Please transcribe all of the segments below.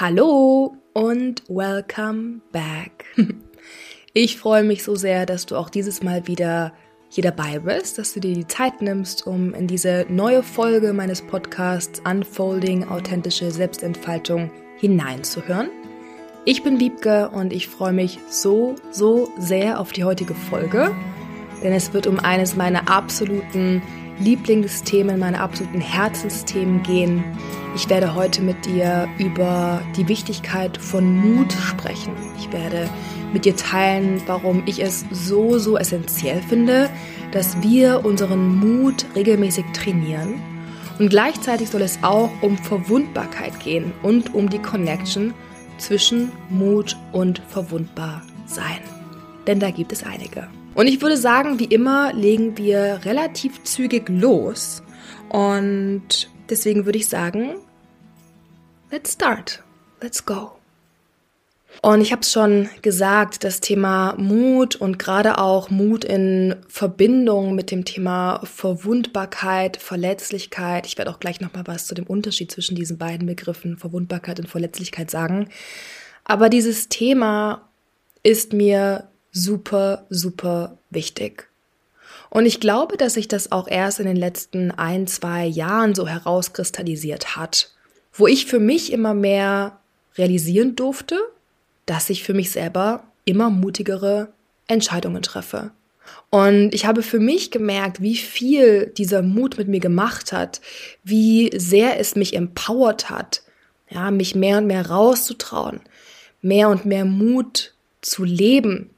Hallo und welcome back. Ich freue mich so sehr, dass du auch dieses Mal wieder hier dabei bist, dass du dir die Zeit nimmst, um in diese neue Folge meines Podcasts Unfolding authentische Selbstentfaltung hineinzuhören. Ich bin Wiebke und ich freue mich so, so sehr auf die heutige Folge, denn es wird um eines meiner absoluten Lieblingsthemen, meine absoluten Herzensthemen gehen. Ich werde heute mit dir über die Wichtigkeit von Mut sprechen. Ich werde mit dir teilen, warum ich es so, so essentiell finde, dass wir unseren Mut regelmäßig trainieren. Und gleichzeitig soll es auch um Verwundbarkeit gehen und um die Connection zwischen Mut und verwundbar sein. Denn da gibt es einige. Und ich würde sagen, wie immer legen wir relativ zügig los. Und deswegen würde ich sagen, let's start. Let's go. Und ich habe es schon gesagt, das Thema Mut und gerade auch Mut in Verbindung mit dem Thema Verwundbarkeit, Verletzlichkeit. Ich werde auch gleich noch mal was zu dem Unterschied zwischen diesen beiden Begriffen Verwundbarkeit und Verletzlichkeit sagen. Aber dieses Thema ist mir super, super wichtig. Und ich glaube, dass sich das auch erst in den letzten ein, zwei Jahren so herauskristallisiert hat, wo ich für mich immer mehr realisieren durfte, dass ich für mich selber immer mutigere Entscheidungen treffe. Und ich habe für mich gemerkt, wie viel dieser Mut mit mir gemacht hat, wie sehr es mich empowert hat, ja, mich mehr und mehr rauszutrauen, mehr und mehr Mut zu leben,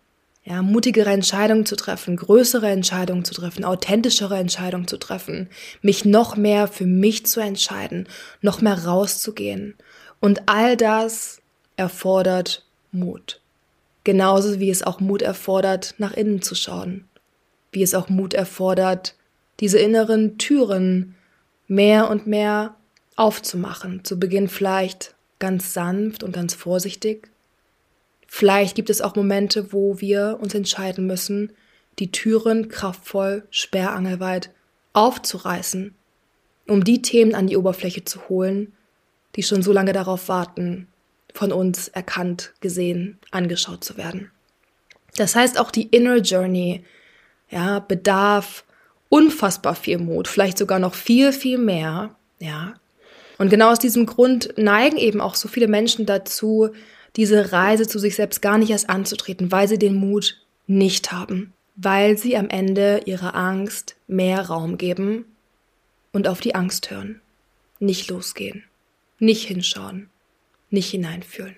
ja, mutigere Entscheidungen zu treffen, größere Entscheidungen zu treffen, authentischere Entscheidungen zu treffen, mich noch mehr für mich zu entscheiden, noch mehr rauszugehen. Und all das erfordert Mut. Genauso wie es auch Mut erfordert, nach innen zu schauen. Wie es auch Mut erfordert, diese inneren Türen mehr und mehr aufzumachen. Zu Beginn vielleicht ganz sanft und ganz vorsichtig, Vielleicht gibt es auch Momente, wo wir uns entscheiden müssen, die Türen kraftvoll, sperrangelweit aufzureißen, um die Themen an die Oberfläche zu holen, die schon so lange darauf warten, von uns erkannt, gesehen, angeschaut zu werden. Das heißt, auch die Inner Journey, ja, bedarf unfassbar viel Mut, vielleicht sogar noch viel, viel mehr, ja. Und genau aus diesem Grund neigen eben auch so viele Menschen dazu, diese Reise zu sich selbst gar nicht erst anzutreten, weil sie den Mut nicht haben, weil sie am Ende ihrer Angst mehr Raum geben und auf die Angst hören, nicht losgehen, nicht hinschauen, nicht hineinfühlen.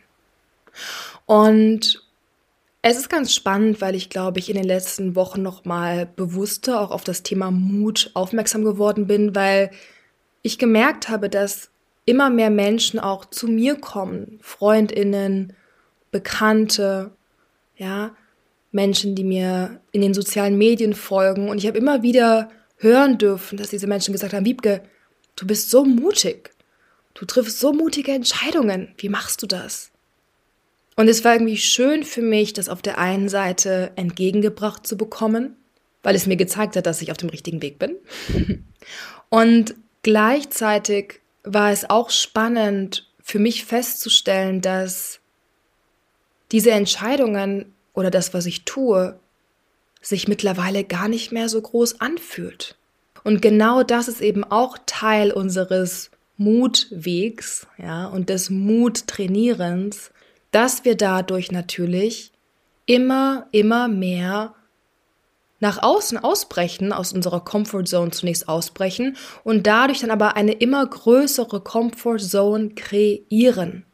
Und es ist ganz spannend, weil ich glaube, ich in den letzten Wochen noch mal bewusster auch auf das Thema Mut aufmerksam geworden bin, weil ich gemerkt habe, dass immer mehr Menschen auch zu mir kommen, Freundinnen, Bekannte, ja, Menschen, die mir in den sozialen Medien folgen und ich habe immer wieder hören dürfen, dass diese Menschen gesagt haben, Wiebke, du bist so mutig. Du triffst so mutige Entscheidungen. Wie machst du das? Und es war irgendwie schön für mich, das auf der einen Seite entgegengebracht zu bekommen, weil es mir gezeigt hat, dass ich auf dem richtigen Weg bin. Und gleichzeitig war es auch spannend für mich festzustellen, dass diese Entscheidungen oder das, was ich tue, sich mittlerweile gar nicht mehr so groß anfühlt. Und genau das ist eben auch Teil unseres Mutwegs, ja, und des Muttrainierens, dass wir dadurch natürlich immer, immer mehr nach außen ausbrechen, aus unserer Comfort Zone zunächst ausbrechen und dadurch dann aber eine immer größere Comfort Zone kreieren.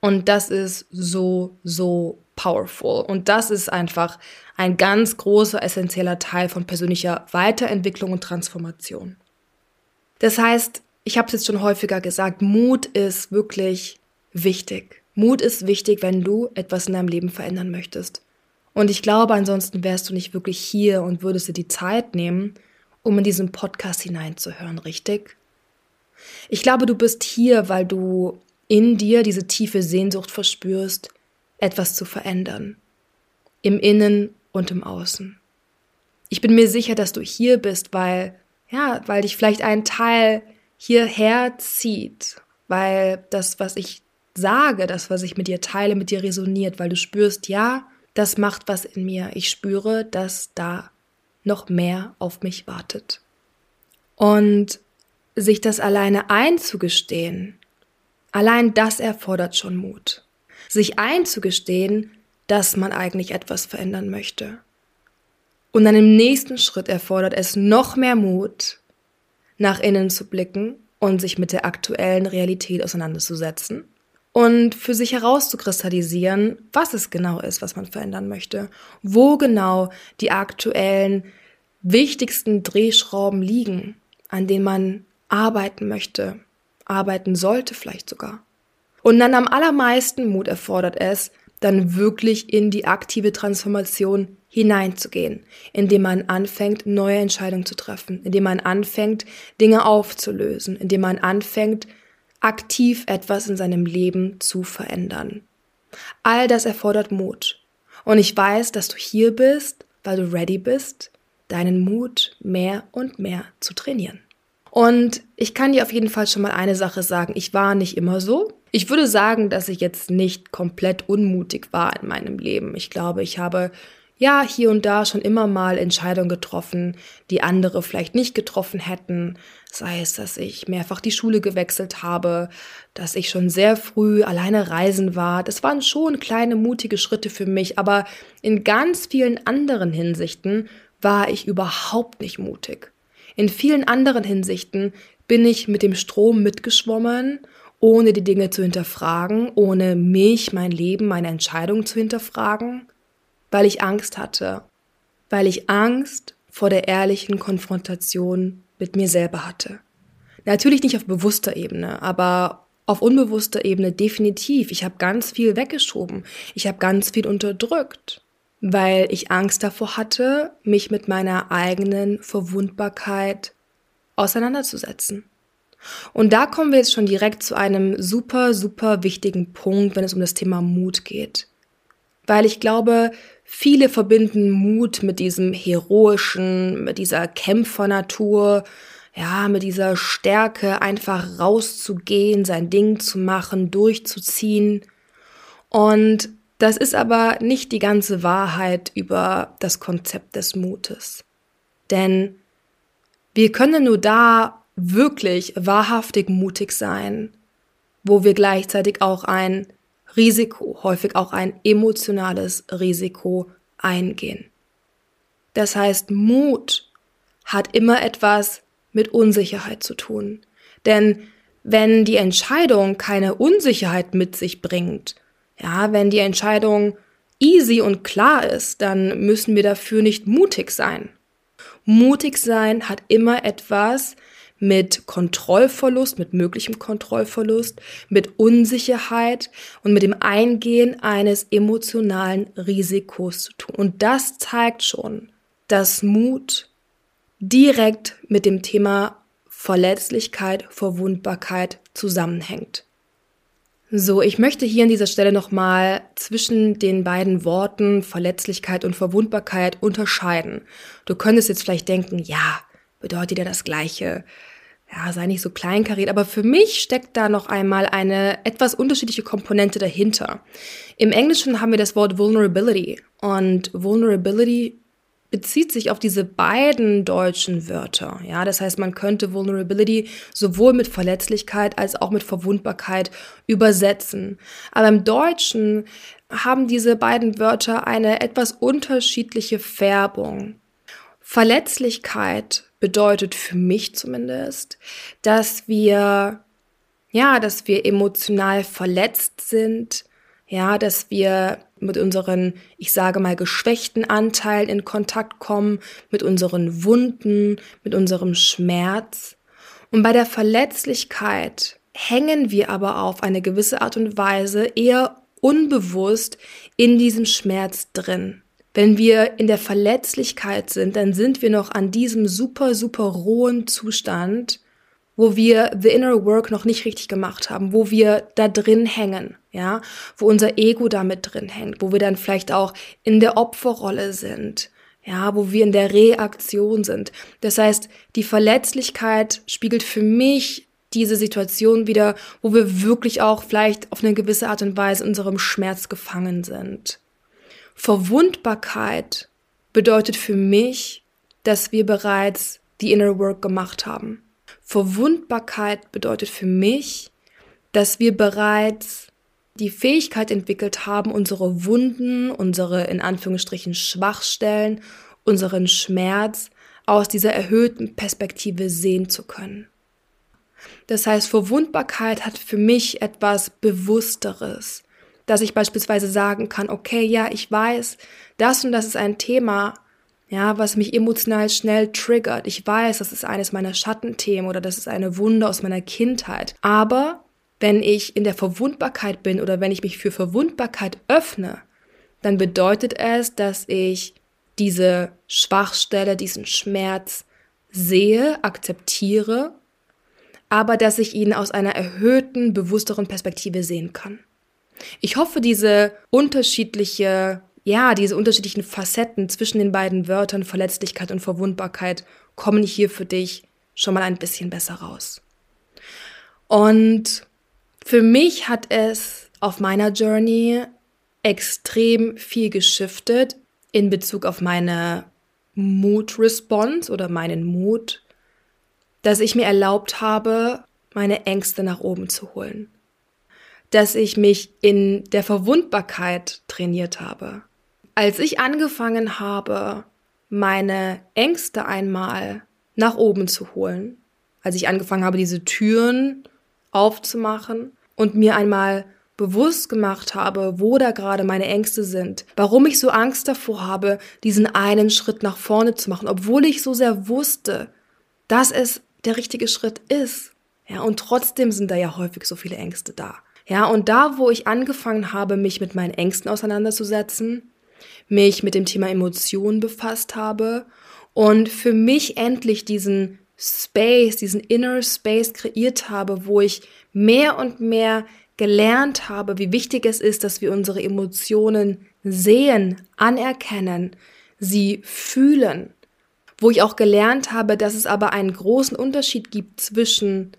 Und das ist so, so powerful. Und das ist einfach ein ganz großer, essentieller Teil von persönlicher Weiterentwicklung und Transformation. Das heißt, ich habe es jetzt schon häufiger gesagt, Mut ist wirklich wichtig. Mut ist wichtig, wenn du etwas in deinem Leben verändern möchtest. Und ich glaube, ansonsten wärst du nicht wirklich hier und würdest dir die Zeit nehmen, um in diesen Podcast hineinzuhören, richtig? Ich glaube, du bist hier, weil du in dir diese tiefe Sehnsucht verspürst, etwas zu verändern. Im Innen und im Außen. Ich bin mir sicher, dass du hier bist, weil, ja, weil dich vielleicht ein Teil hierher zieht, weil das, was ich sage, das, was ich mit dir teile, mit dir resoniert, weil du spürst, ja, das macht was in mir. Ich spüre, dass da noch mehr auf mich wartet. Und sich das alleine einzugestehen, allein das erfordert schon Mut. Sich einzugestehen, dass man eigentlich etwas verändern möchte. Und dann im nächsten Schritt erfordert es noch mehr Mut, nach innen zu blicken und sich mit der aktuellen Realität auseinanderzusetzen und für sich herauszukristallisieren, was es genau ist, was man verändern möchte, wo genau die aktuellen wichtigsten Drehschrauben liegen, an denen man arbeiten möchte, arbeiten sollte vielleicht sogar. Und dann am allermeisten Mut erfordert es, dann wirklich in die aktive Transformation hineinzugehen, indem man anfängt, neue Entscheidungen zu treffen, indem man anfängt, Dinge aufzulösen, indem man anfängt, aktiv etwas in seinem Leben zu verändern. All das erfordert Mut. Und ich weiß, dass du hier bist, weil du ready bist, deinen Mut mehr und mehr zu trainieren. Und ich kann dir auf jeden Fall schon mal eine Sache sagen. Ich war nicht immer so. Ich würde sagen, dass ich jetzt nicht komplett unmutig war in meinem Leben. Ich glaube, ich habe ja, hier und da schon immer mal Entscheidungen getroffen, die andere vielleicht nicht getroffen hätten. Sei es, dass ich mehrfach die Schule gewechselt habe, dass ich schon sehr früh alleine reisen war. Das waren schon kleine mutige Schritte für mich, aber in ganz vielen anderen Hinsichten war ich überhaupt nicht mutig. In vielen anderen Hinsichten bin ich mit dem Strom mitgeschwommen, ohne die Dinge zu hinterfragen, ohne mich, mein Leben, meine Entscheidungen zu hinterfragen weil ich Angst hatte, weil ich Angst vor der ehrlichen Konfrontation mit mir selber hatte. Natürlich nicht auf bewusster Ebene, aber auf unbewusster Ebene definitiv. Ich habe ganz viel weggeschoben. Ich habe ganz viel unterdrückt, weil ich Angst davor hatte, mich mit meiner eigenen Verwundbarkeit auseinanderzusetzen. Und da kommen wir jetzt schon direkt zu einem super, super wichtigen Punkt, wenn es um das Thema Mut geht. Weil ich glaube, Viele verbinden Mut mit diesem heroischen, mit dieser Kämpfernatur, ja, mit dieser Stärke, einfach rauszugehen, sein Ding zu machen, durchzuziehen. Und das ist aber nicht die ganze Wahrheit über das Konzept des Mutes. Denn wir können nur da wirklich wahrhaftig mutig sein, wo wir gleichzeitig auch ein Risiko, häufig auch ein emotionales Risiko eingehen. Das heißt, Mut hat immer etwas mit Unsicherheit zu tun. Denn wenn die Entscheidung keine Unsicherheit mit sich bringt, ja, wenn die Entscheidung easy und klar ist, dann müssen wir dafür nicht mutig sein. Mutig sein hat immer etwas mit Kontrollverlust, mit möglichem Kontrollverlust, mit Unsicherheit und mit dem Eingehen eines emotionalen Risikos zu tun. Und das zeigt schon, dass Mut direkt mit dem Thema Verletzlichkeit, Verwundbarkeit zusammenhängt. So, ich möchte hier an dieser Stelle nochmal zwischen den beiden Worten Verletzlichkeit und Verwundbarkeit unterscheiden. Du könntest jetzt vielleicht denken, ja, bedeutet ja das Gleiche ja, sei nicht so kleinkariert, aber für mich steckt da noch einmal eine etwas unterschiedliche Komponente dahinter. Im Englischen haben wir das Wort Vulnerability und Vulnerability bezieht sich auf diese beiden deutschen Wörter. Ja, das heißt, man könnte Vulnerability sowohl mit Verletzlichkeit als auch mit Verwundbarkeit übersetzen. Aber im Deutschen haben diese beiden Wörter eine etwas unterschiedliche Färbung. Verletzlichkeit bedeutet für mich zumindest, dass wir, ja, dass wir emotional verletzt sind, ja, dass wir mit unseren, ich sage mal, geschwächten Anteilen in Kontakt kommen, mit unseren Wunden, mit unserem Schmerz. Und bei der Verletzlichkeit hängen wir aber auf eine gewisse Art und Weise eher unbewusst in diesem Schmerz drin. Wenn wir in der Verletzlichkeit sind, dann sind wir noch an diesem super, super rohen Zustand, wo wir the inner work noch nicht richtig gemacht haben, wo wir da drin hängen, ja, wo unser Ego damit drin hängt, wo wir dann vielleicht auch in der Opferrolle sind, ja, wo wir in der Reaktion sind. Das heißt, die Verletzlichkeit spiegelt für mich diese Situation wieder, wo wir wirklich auch vielleicht auf eine gewisse Art und Weise unserem Schmerz gefangen sind. Verwundbarkeit bedeutet für mich, dass wir bereits die Inner Work gemacht haben. Verwundbarkeit bedeutet für mich, dass wir bereits die Fähigkeit entwickelt haben, unsere Wunden, unsere in Anführungsstrichen Schwachstellen, unseren Schmerz aus dieser erhöhten Perspektive sehen zu können. Das heißt, Verwundbarkeit hat für mich etwas Bewussteres, dass ich beispielsweise sagen kann, okay, ja, ich weiß, das und das ist ein Thema, ja, was mich emotional schnell triggert. Ich weiß, das ist eines meiner Schattenthemen oder das ist eine Wunde aus meiner Kindheit. Aber wenn ich in der Verwundbarkeit bin oder wenn ich mich für Verwundbarkeit öffne, dann bedeutet es, dass ich diese Schwachstelle, diesen Schmerz sehe, akzeptiere, aber dass ich ihn aus einer erhöhten, bewussteren Perspektive sehen kann. Ich hoffe, diese unterschiedliche, ja, diese unterschiedlichen Facetten zwischen den beiden Wörtern Verletzlichkeit und Verwundbarkeit kommen hier für dich schon mal ein bisschen besser raus. Und für mich hat es auf meiner Journey extrem viel geschiftet in Bezug auf meine Mood Response oder meinen Mut, dass ich mir erlaubt habe, meine Ängste nach oben zu holen dass ich mich in der Verwundbarkeit trainiert habe. Als ich angefangen habe, meine Ängste einmal nach oben zu holen, als ich angefangen habe, diese Türen aufzumachen und mir einmal bewusst gemacht habe, wo da gerade meine Ängste sind, warum ich so Angst davor habe, diesen einen Schritt nach vorne zu machen, obwohl ich so sehr wusste, dass es der richtige Schritt ist. Ja, und trotzdem sind da ja häufig so viele Ängste da. Ja, und da, wo ich angefangen habe, mich mit meinen Ängsten auseinanderzusetzen, mich mit dem Thema Emotionen befasst habe und für mich endlich diesen Space, diesen Inner Space kreiert habe, wo ich mehr und mehr gelernt habe, wie wichtig es ist, dass wir unsere Emotionen sehen, anerkennen, sie fühlen. Wo ich auch gelernt habe, dass es aber einen großen Unterschied gibt zwischen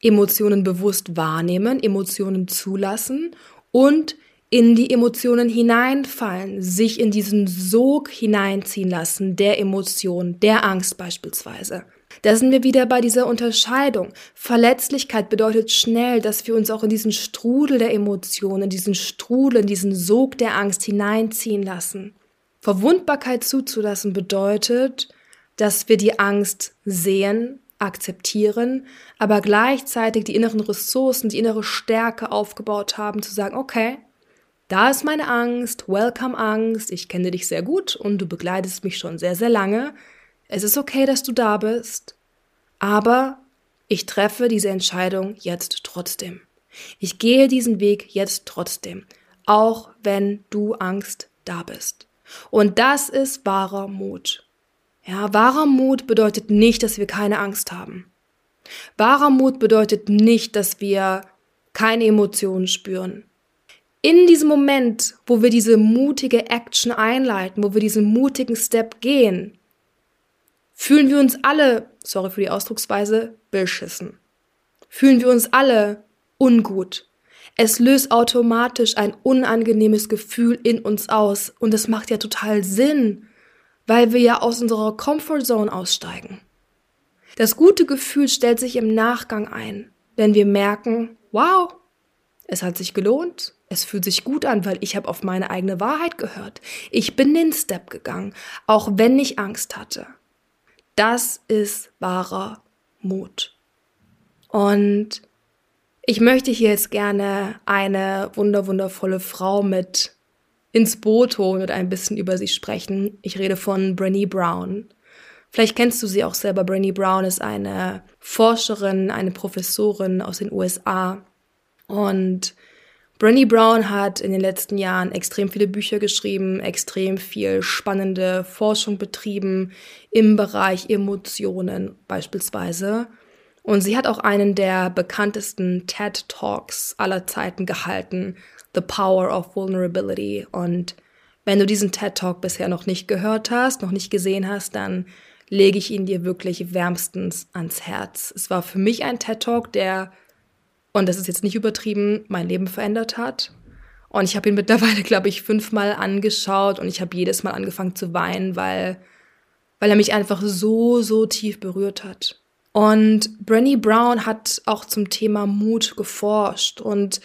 Emotionen bewusst wahrnehmen, Emotionen zulassen und in die Emotionen hineinfallen, sich in diesen Sog hineinziehen lassen, der Emotion, der Angst beispielsweise. Da sind wir wieder bei dieser Unterscheidung. Verletzlichkeit bedeutet schnell, dass wir uns auch in diesen Strudel der Emotionen, in diesen Strudel, in diesen Sog der Angst hineinziehen lassen. Verwundbarkeit zuzulassen bedeutet, dass wir die Angst sehen, akzeptieren, aber gleichzeitig die inneren Ressourcen, die innere Stärke aufgebaut haben, zu sagen, okay, da ist meine Angst, welcome Angst, ich kenne dich sehr gut und du begleitest mich schon sehr, sehr lange. Es ist okay, dass du da bist, aber ich treffe diese Entscheidung jetzt trotzdem. Ich gehe diesen Weg jetzt trotzdem, auch wenn du Angst da bist. Und das ist wahrer Mut. Ja, wahrer Mut bedeutet nicht, dass wir keine Angst haben. Wahrer Mut bedeutet nicht, dass wir keine Emotionen spüren. In diesem Moment, wo wir diese mutige Action einleiten, wo wir diesen mutigen Step gehen, fühlen wir uns alle, sorry für die Ausdrucksweise, beschissen. Fühlen wir uns alle ungut. Es löst automatisch ein unangenehmes Gefühl in uns aus und es macht ja total Sinn, weil wir ja aus unserer Comfortzone aussteigen. Das gute Gefühl stellt sich im Nachgang ein, wenn wir merken, wow, es hat sich gelohnt, es fühlt sich gut an, weil ich habe auf meine eigene Wahrheit gehört. Ich bin den Step gegangen, auch wenn ich Angst hatte. Das ist wahrer Mut. Und ich möchte hier jetzt gerne eine wunderwundervolle Frau mit ins Boot holen und ein bisschen über sie sprechen. Ich rede von Brené Brown. Vielleicht kennst du sie auch selber. Brené Brown ist eine Forscherin, eine Professorin aus den USA. Und Brené Brown hat in den letzten Jahren extrem viele Bücher geschrieben, extrem viel spannende Forschung betrieben im Bereich Emotionen beispielsweise. Und sie hat auch einen der bekanntesten TED Talks aller Zeiten gehalten, The Power of Vulnerability. Und wenn du diesen TED Talk bisher noch nicht gehört hast, noch nicht gesehen hast, dann lege ich ihn dir wirklich wärmstens ans Herz. Es war für mich ein TED Talk, der, und das ist jetzt nicht übertrieben, mein Leben verändert hat. Und ich habe ihn mittlerweile, glaube ich, fünfmal angeschaut und ich habe jedes Mal angefangen zu weinen, weil, weil er mich einfach so, so tief berührt hat. Und Brenny Brown hat auch zum Thema Mut geforscht und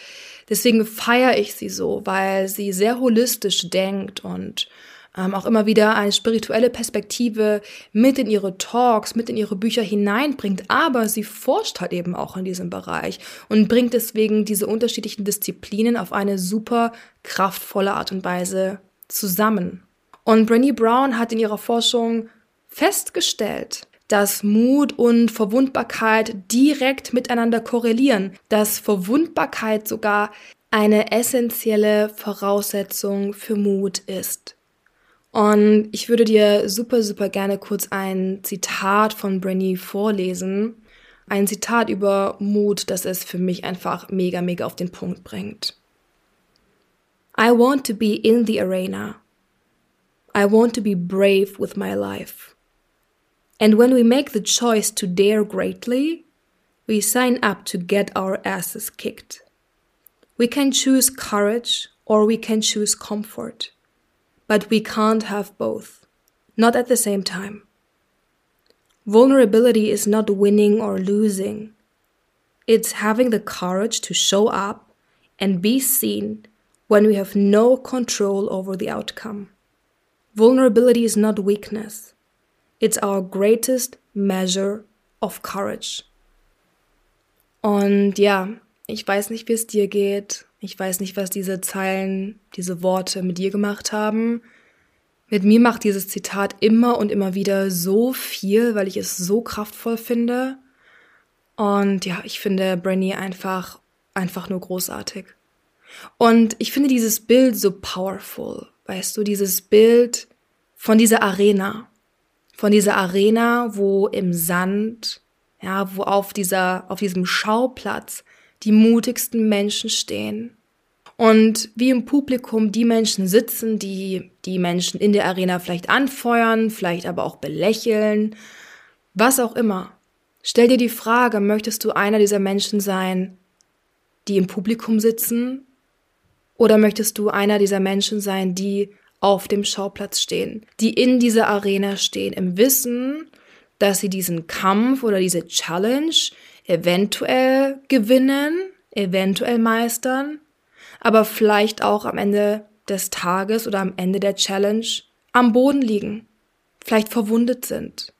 deswegen feiere ich sie so, weil sie sehr holistisch denkt und ähm, auch immer wieder eine spirituelle Perspektive mit in ihre Talks, mit in ihre Bücher hineinbringt. Aber sie forscht halt eben auch in diesem Bereich und bringt deswegen diese unterschiedlichen Disziplinen auf eine super kraftvolle Art und Weise zusammen. Und Brené Brown hat in ihrer Forschung festgestellt, dass Mut und Verwundbarkeit direkt miteinander korrelieren, dass Verwundbarkeit sogar eine essentielle Voraussetzung für Mut ist. Und ich würde dir super, super gerne kurz ein Zitat von Brenny vorlesen. Ein Zitat über Mut, das es für mich einfach mega, mega auf den Punkt bringt. I want to be in the arena. I want to be brave with my life. And when we make the choice to dare greatly, we sign up to get our asses kicked. We can choose courage or we can choose comfort. But we can't have both. Not at the same time. Vulnerability is not winning or losing. It's having the courage to show up and be seen when we have no control over the outcome. Vulnerability is not weakness. It's our greatest measure of courage. Und ja, ich weiß nicht, wie es dir geht. Ich weiß nicht, was diese Zeilen, diese Worte mit dir gemacht haben. Mit mir macht dieses Zitat immer und immer wieder so viel, weil ich es so kraftvoll finde. Und ja, ich finde Brenny einfach, einfach nur großartig. Und ich finde dieses Bild so powerful. Weißt du, dieses Bild von dieser Arena. Von dieser Arena, wo im Sand, ja, wo auf dieser, auf diesem Schauplatz die mutigsten Menschen stehen. Und wie im Publikum die Menschen sitzen, die die Menschen in der Arena vielleicht anfeuern, vielleicht aber auch belächeln, was auch immer. Stell dir die Frage, möchtest du einer dieser Menschen sein, die im Publikum sitzen? Oder möchtest du einer dieser Menschen sein, die auf dem Schauplatz stehen, die in dieser Arena stehen, im Wissen, dass sie diesen Kampf oder diese Challenge eventuell gewinnen, eventuell meistern, aber vielleicht auch am Ende des Tages oder am Ende der Challenge am Boden liegen, vielleicht verwundet sind.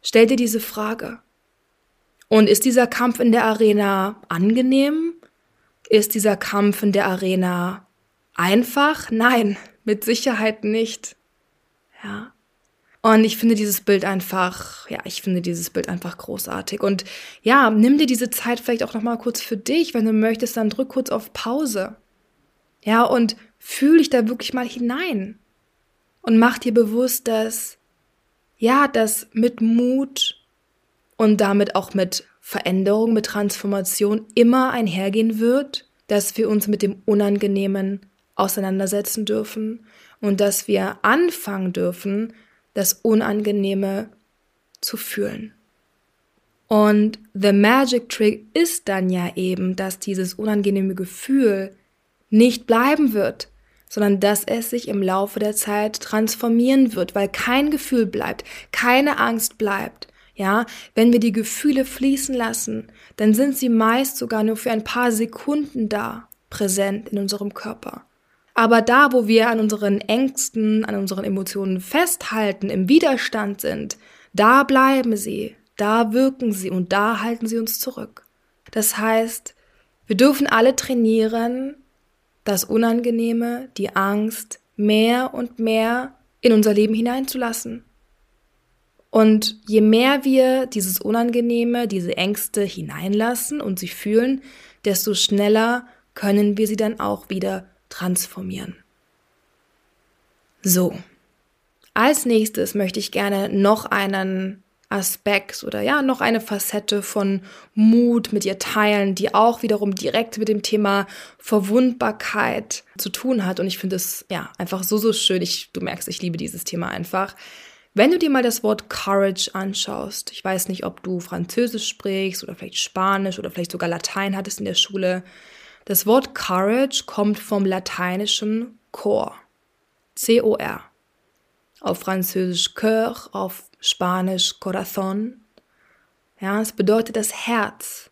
Stell dir diese Frage. Und ist dieser Kampf in der Arena angenehm? Ist dieser Kampf in der Arena einfach? Nein, mit Sicherheit nicht. Ja. Und ich finde dieses Bild einfach, ja, ich finde dieses Bild einfach großartig. Und ja, nimm dir diese Zeit vielleicht auch nochmal kurz für dich. Wenn du möchtest, dann drück kurz auf Pause. Ja, und fühl dich da wirklich mal hinein. Und mach dir bewusst, dass, ja, dass mit Mut und damit auch mit Veränderung, mit Transformation immer einhergehen wird, dass wir uns mit dem Unangenehmen auseinandersetzen dürfen und dass wir anfangen dürfen, das Unangenehme zu fühlen. Und the magic trick ist dann ja eben, dass dieses unangenehme Gefühl nicht bleiben wird, sondern dass es sich im Laufe der Zeit transformieren wird, weil kein Gefühl bleibt, keine Angst bleibt. Ja, wenn wir die Gefühle fließen lassen, dann sind sie meist sogar nur für ein paar Sekunden da, präsent in unserem Körper. Aber da, wo wir an unseren Ängsten, an unseren Emotionen festhalten, im Widerstand sind, da bleiben sie, da wirken sie und da halten sie uns zurück. Das heißt, wir dürfen alle trainieren, das Unangenehme, die Angst mehr und mehr in unser Leben hineinzulassen. Und je mehr wir dieses Unangenehme, diese Ängste hineinlassen und sie fühlen, desto schneller können wir sie dann auch wieder transformieren. So, als nächstes möchte ich gerne noch einen Aspekt oder ja, noch eine Facette von Mut mit ihr teilen, die auch wiederum direkt mit dem Thema Verwundbarkeit zu tun hat. Und ich finde es ja einfach so, so schön. Ich, du merkst, ich liebe dieses Thema einfach. Wenn du dir mal das Wort Courage anschaust, ich weiß nicht, ob du Französisch sprichst oder vielleicht Spanisch oder vielleicht sogar Latein hattest in der Schule. Das Wort Courage kommt vom lateinischen Cor. C-O-R. Auf Französisch Cœur, auf Spanisch Corazón. Ja, es bedeutet das Herz.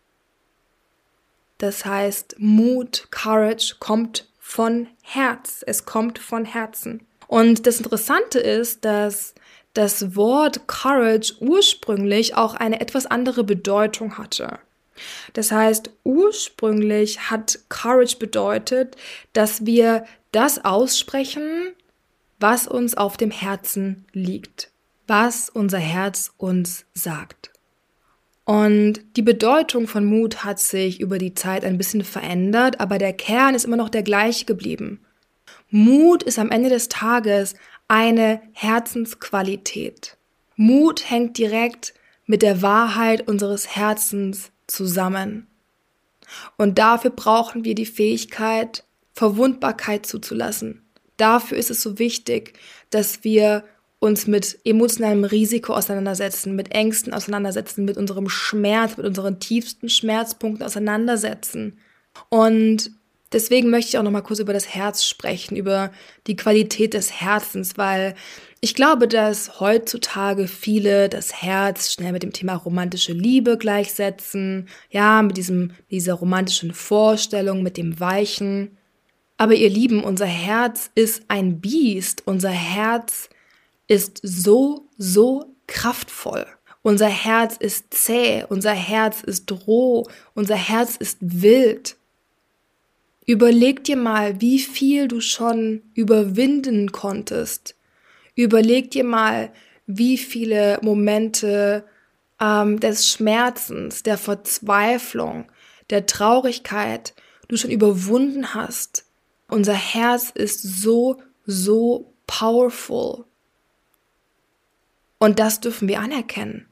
Das heißt, Mut, Courage kommt von Herz. Es kommt von Herzen. Und das Interessante ist, dass das Wort Courage ursprünglich auch eine etwas andere Bedeutung hatte. Das heißt, ursprünglich hat Courage bedeutet, dass wir das aussprechen, was uns auf dem Herzen liegt, was unser Herz uns sagt. Und die Bedeutung von Mut hat sich über die Zeit ein bisschen verändert, aber der Kern ist immer noch der gleiche geblieben. Mut ist am Ende des Tages eine Herzensqualität. Mut hängt direkt mit der Wahrheit unseres Herzens zusammen. Und dafür brauchen wir die Fähigkeit, Verwundbarkeit zuzulassen. Dafür ist es so wichtig, dass wir uns mit emotionalem Risiko auseinandersetzen, mit Ängsten auseinandersetzen, mit unserem Schmerz, mit unseren tiefsten Schmerzpunkten auseinandersetzen. Und deswegen möchte ich auch noch mal kurz über das Herz sprechen, über die Qualität des Herzens, weil ich glaube, dass heutzutage viele das Herz schnell mit dem Thema romantische Liebe gleichsetzen, ja, mit diesem dieser romantischen Vorstellung, mit dem weichen. Aber ihr Lieben, unser Herz ist ein Biest, unser Herz ist so, so kraftvoll. Unser Herz ist zäh, unser Herz ist roh, unser Herz ist wild. Überleg dir mal, wie viel du schon überwinden konntest. Überleg dir mal, wie viele Momente ähm, des Schmerzens, der Verzweiflung, der Traurigkeit du schon überwunden hast. Unser Herz ist so, so powerful. Und das dürfen wir anerkennen.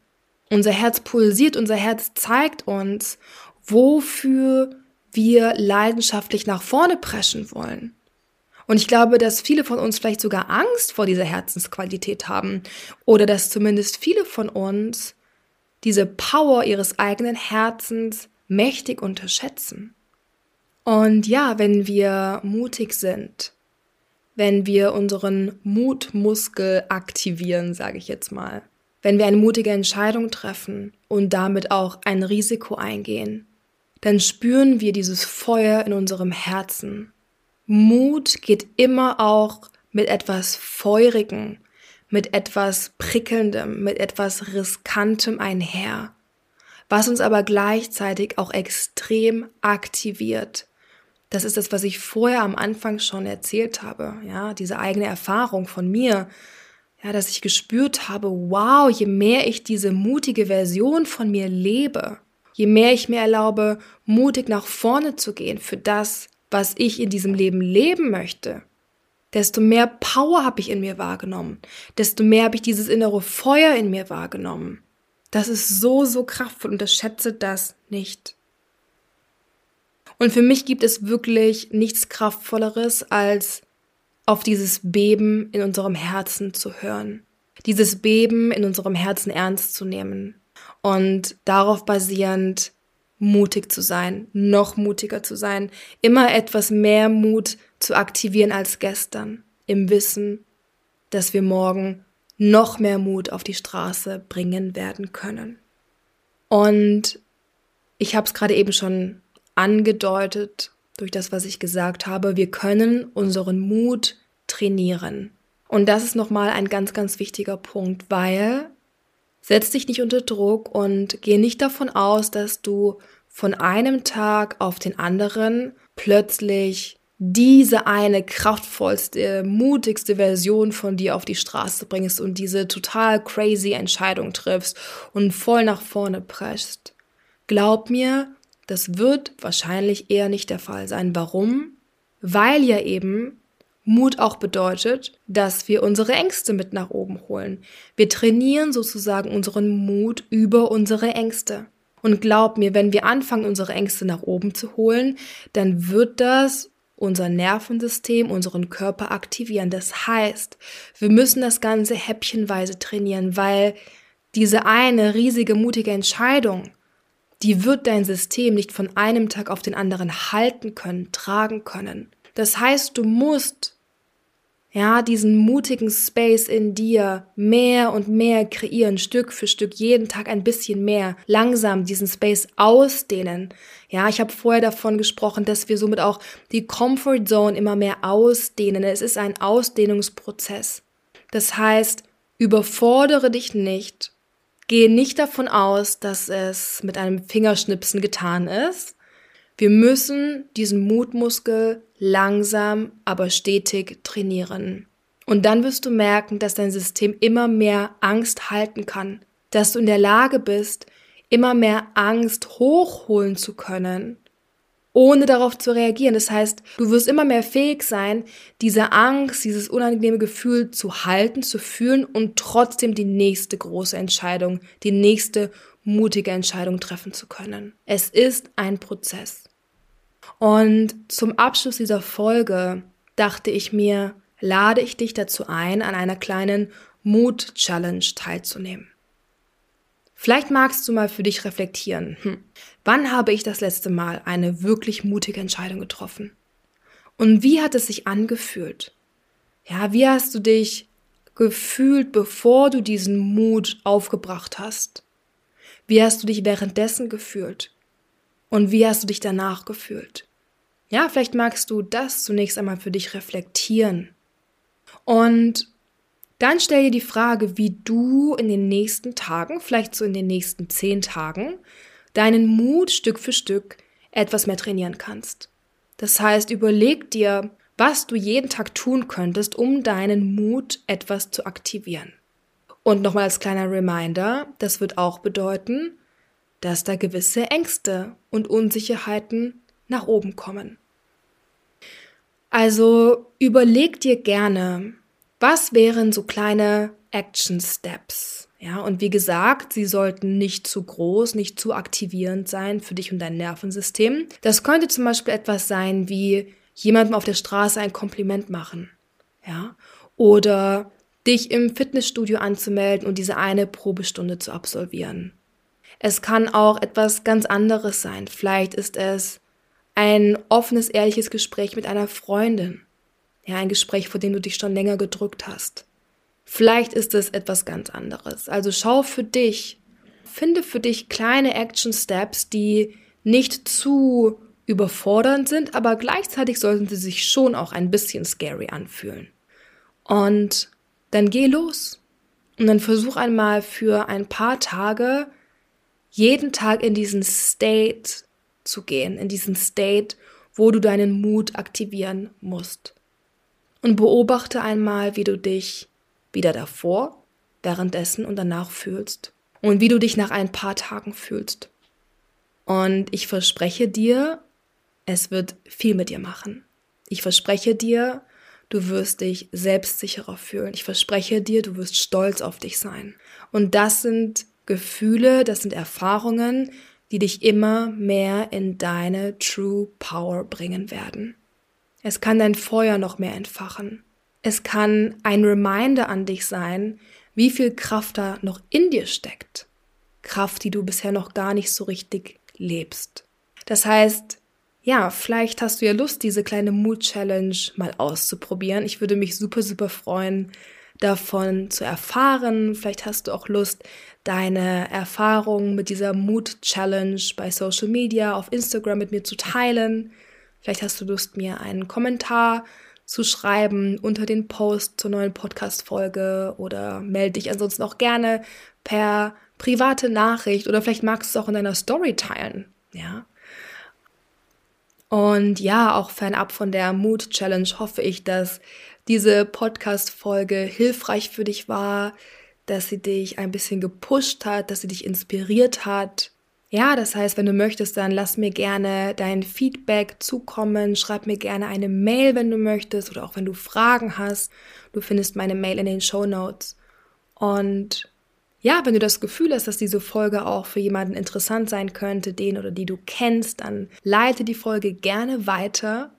Unser Herz pulsiert, unser Herz zeigt uns, wofür wir leidenschaftlich nach vorne preschen wollen. Und ich glaube, dass viele von uns vielleicht sogar Angst vor dieser Herzensqualität haben oder dass zumindest viele von uns diese Power ihres eigenen Herzens mächtig unterschätzen. Und ja, wenn wir mutig sind, wenn wir unseren Mutmuskel aktivieren, sage ich jetzt mal. Wenn wir eine mutige Entscheidung treffen und damit auch ein Risiko eingehen, dann spüren wir dieses Feuer in unserem Herzen. Mut geht immer auch mit etwas Feurigem, mit etwas Prickelndem, mit etwas Riskantem einher, was uns aber gleichzeitig auch extrem aktiviert, das ist das, was ich vorher am Anfang schon erzählt habe. Ja, diese eigene Erfahrung von mir. Ja, dass ich gespürt habe, wow, je mehr ich diese mutige Version von mir lebe, je mehr ich mir erlaube, mutig nach vorne zu gehen für das, was ich in diesem Leben leben möchte, desto mehr Power habe ich in mir wahrgenommen, desto mehr habe ich dieses innere Feuer in mir wahrgenommen. Das ist so, so kraftvoll, unterschätze das nicht. Und für mich gibt es wirklich nichts Kraftvolleres, als auf dieses Beben in unserem Herzen zu hören. Dieses Beben in unserem Herzen ernst zu nehmen und darauf basierend mutig zu sein, noch mutiger zu sein, immer etwas mehr Mut zu aktivieren als gestern, im Wissen, dass wir morgen noch mehr Mut auf die Straße bringen werden können. Und ich habe es gerade eben schon angedeutet durch das, was ich gesagt habe, wir können unseren Mut trainieren. Und das ist nochmal ein ganz, ganz wichtiger Punkt, weil setz dich nicht unter Druck und geh nicht davon aus, dass du von einem Tag auf den anderen plötzlich diese eine kraftvollste, mutigste Version von dir auf die Straße bringst und diese total crazy Entscheidung triffst und voll nach vorne presst. Glaub mir, das wird wahrscheinlich eher nicht der Fall sein. Warum? Weil ja eben Mut auch bedeutet, dass wir unsere Ängste mit nach oben holen. Wir trainieren sozusagen unseren Mut über unsere Ängste. Und glaub mir, wenn wir anfangen, unsere Ängste nach oben zu holen, dann wird das unser Nervensystem, unseren Körper aktivieren. Das heißt, wir müssen das Ganze häppchenweise trainieren, weil diese eine riesige, mutige Entscheidung, die wird dein System nicht von einem Tag auf den anderen halten können, tragen können. Das heißt, du musst ja, diesen mutigen Space in dir mehr und mehr kreieren, Stück für Stück, jeden Tag ein bisschen mehr, langsam diesen Space ausdehnen. Ja, ich habe vorher davon gesprochen, dass wir somit auch die Comfort Zone immer mehr ausdehnen. Es ist ein Ausdehnungsprozess. Das heißt, überfordere dich nicht. Gehe nicht davon aus, dass es mit einem Fingerschnipsen getan ist. Wir müssen diesen Mutmuskel langsam, aber stetig trainieren. Und dann wirst du merken, dass dein System immer mehr Angst halten kann, dass du in der Lage bist, immer mehr Angst hochholen zu können, ohne darauf zu reagieren. Das heißt, du wirst immer mehr fähig sein, diese Angst, dieses unangenehme Gefühl zu halten, zu fühlen und trotzdem die nächste große Entscheidung, die nächste mutige Entscheidung treffen zu können. Es ist ein Prozess. Und zum Abschluss dieser Folge dachte ich mir, lade ich dich dazu ein, an einer kleinen Mood-Challenge teilzunehmen. Vielleicht magst du mal für dich reflektieren, hm, wann habe ich das letzte Mal eine wirklich mutige Entscheidung getroffen? Und wie hat es sich angefühlt? Ja, wie hast du dich gefühlt, bevor du diesen Mut aufgebracht hast? Wie hast du dich währenddessen gefühlt? Und wie hast du dich danach gefühlt? Ja, vielleicht magst du das zunächst einmal für dich reflektieren. Und dann stell dir die Frage, wie du in den nächsten Tagen, vielleicht so in den nächsten zehn Tagen, deinen Mut Stück für Stück etwas mehr trainieren kannst. Das heißt, überleg dir, was du jeden Tag tun könntest, um deinen Mut etwas zu aktivieren. Und nochmal als kleiner Reminder, das wird auch bedeuten, dass da gewisse Ängste und Unsicherheiten nach oben kommen. Also überleg dir gerne, was wären so kleine Action Steps? Ja, und wie gesagt, sie sollten nicht zu groß, nicht zu aktivierend sein für dich und dein Nervensystem. Das könnte zum Beispiel etwas sein wie jemandem auf der Straße ein Kompliment machen. Ja, oder dich im Fitnessstudio anzumelden und diese eine Probestunde zu absolvieren. Es kann auch etwas ganz anderes sein. Vielleicht ist es ein offenes, ehrliches Gespräch mit einer Freundin. Ja, ein Gespräch, vor dem du dich schon länger gedrückt hast. Vielleicht ist es etwas ganz anderes. Also schau für dich, finde für dich kleine Action Steps, die nicht zu überfordernd sind, aber gleichzeitig sollten sie sich schon auch ein bisschen scary anfühlen. Und dann geh los. Und dann versuch einmal für ein paar Tage jeden Tag in diesen State zu gehen, in diesen State, wo du deinen Mut aktivieren musst. Und beobachte einmal, wie du dich wieder davor, währenddessen und danach fühlst. Und wie du dich nach ein paar Tagen fühlst. Und ich verspreche dir, es wird viel mit dir machen. Ich verspreche dir, du wirst dich selbstsicherer fühlen. Ich verspreche dir, du wirst stolz auf dich sein. Und das sind Gefühle, das sind Erfahrungen, die dich immer mehr in deine True Power bringen werden. Es kann dein Feuer noch mehr entfachen. Es kann ein Reminder an dich sein, wie viel Kraft da noch in dir steckt. Kraft, die du bisher noch gar nicht so richtig lebst. Das heißt, ja, vielleicht hast du ja Lust, diese kleine Mood Challenge mal auszuprobieren. Ich würde mich super, super freuen, davon zu erfahren. Vielleicht hast du auch Lust, deine Erfahrungen mit dieser Mood Challenge bei Social Media auf Instagram mit mir zu teilen. Vielleicht hast du Lust, mir einen Kommentar zu schreiben unter den Post zur neuen Podcast-Folge oder melde dich ansonsten auch gerne per private Nachricht oder vielleicht magst du es auch in deiner Story teilen. Ja. Und ja, auch fernab von der Mood Challenge hoffe ich, dass diese Podcast-Folge hilfreich für dich war, dass sie dich ein bisschen gepusht hat, dass sie dich inspiriert hat. Ja, das heißt, wenn du möchtest, dann lass mir gerne dein Feedback zukommen. Schreib mir gerne eine Mail, wenn du möchtest oder auch wenn du Fragen hast. Du findest meine Mail in den Show Notes. Und ja, wenn du das Gefühl hast, dass diese Folge auch für jemanden interessant sein könnte, den oder die du kennst, dann leite die Folge gerne weiter.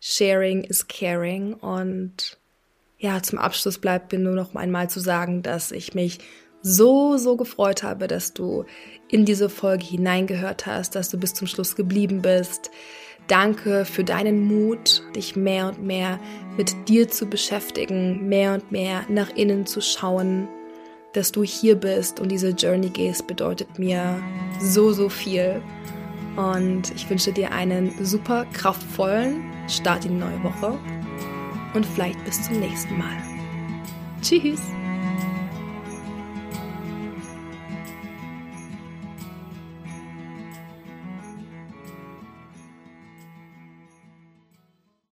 Sharing is caring. Und ja, zum Abschluss bleibt mir nur noch einmal zu sagen, dass ich mich so, so gefreut habe, dass du in diese Folge hineingehört hast, dass du bis zum Schluss geblieben bist. Danke für deinen Mut, dich mehr und mehr mit dir zu beschäftigen, mehr und mehr nach innen zu schauen. Dass du hier bist und diese Journey gehst, bedeutet mir so, so viel. Und ich wünsche dir einen super kraftvollen Start in die neue Woche. Und vielleicht bis zum nächsten Mal. Tschüss!